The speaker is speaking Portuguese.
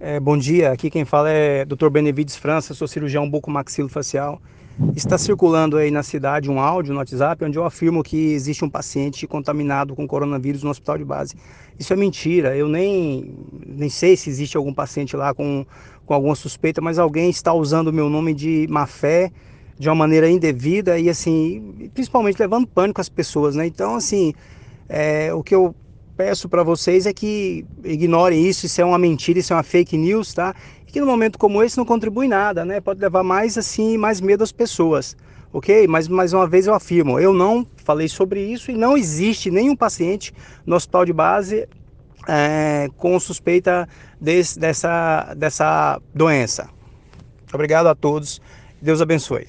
É, bom dia, aqui quem fala é Dr. Benevides França, sou cirurgião bucomaxilofacial. Está circulando aí na cidade um áudio no WhatsApp onde eu afirmo que existe um paciente contaminado com coronavírus no hospital de base. Isso é mentira, eu nem, nem sei se existe algum paciente lá com, com alguma suspeita, mas alguém está usando o meu nome de má fé, de uma maneira indevida e assim, principalmente levando pânico às pessoas, né? Então, assim, é, o que eu peço para vocês é que ignorem isso, isso é uma mentira, isso é uma fake news, tá? E que no momento como esse não contribui nada, né? Pode levar mais assim, mais medo às pessoas, ok? Mas mais uma vez eu afirmo, eu não falei sobre isso e não existe nenhum paciente no hospital de base é, com suspeita desse, dessa, dessa doença. Obrigado a todos, Deus abençoe.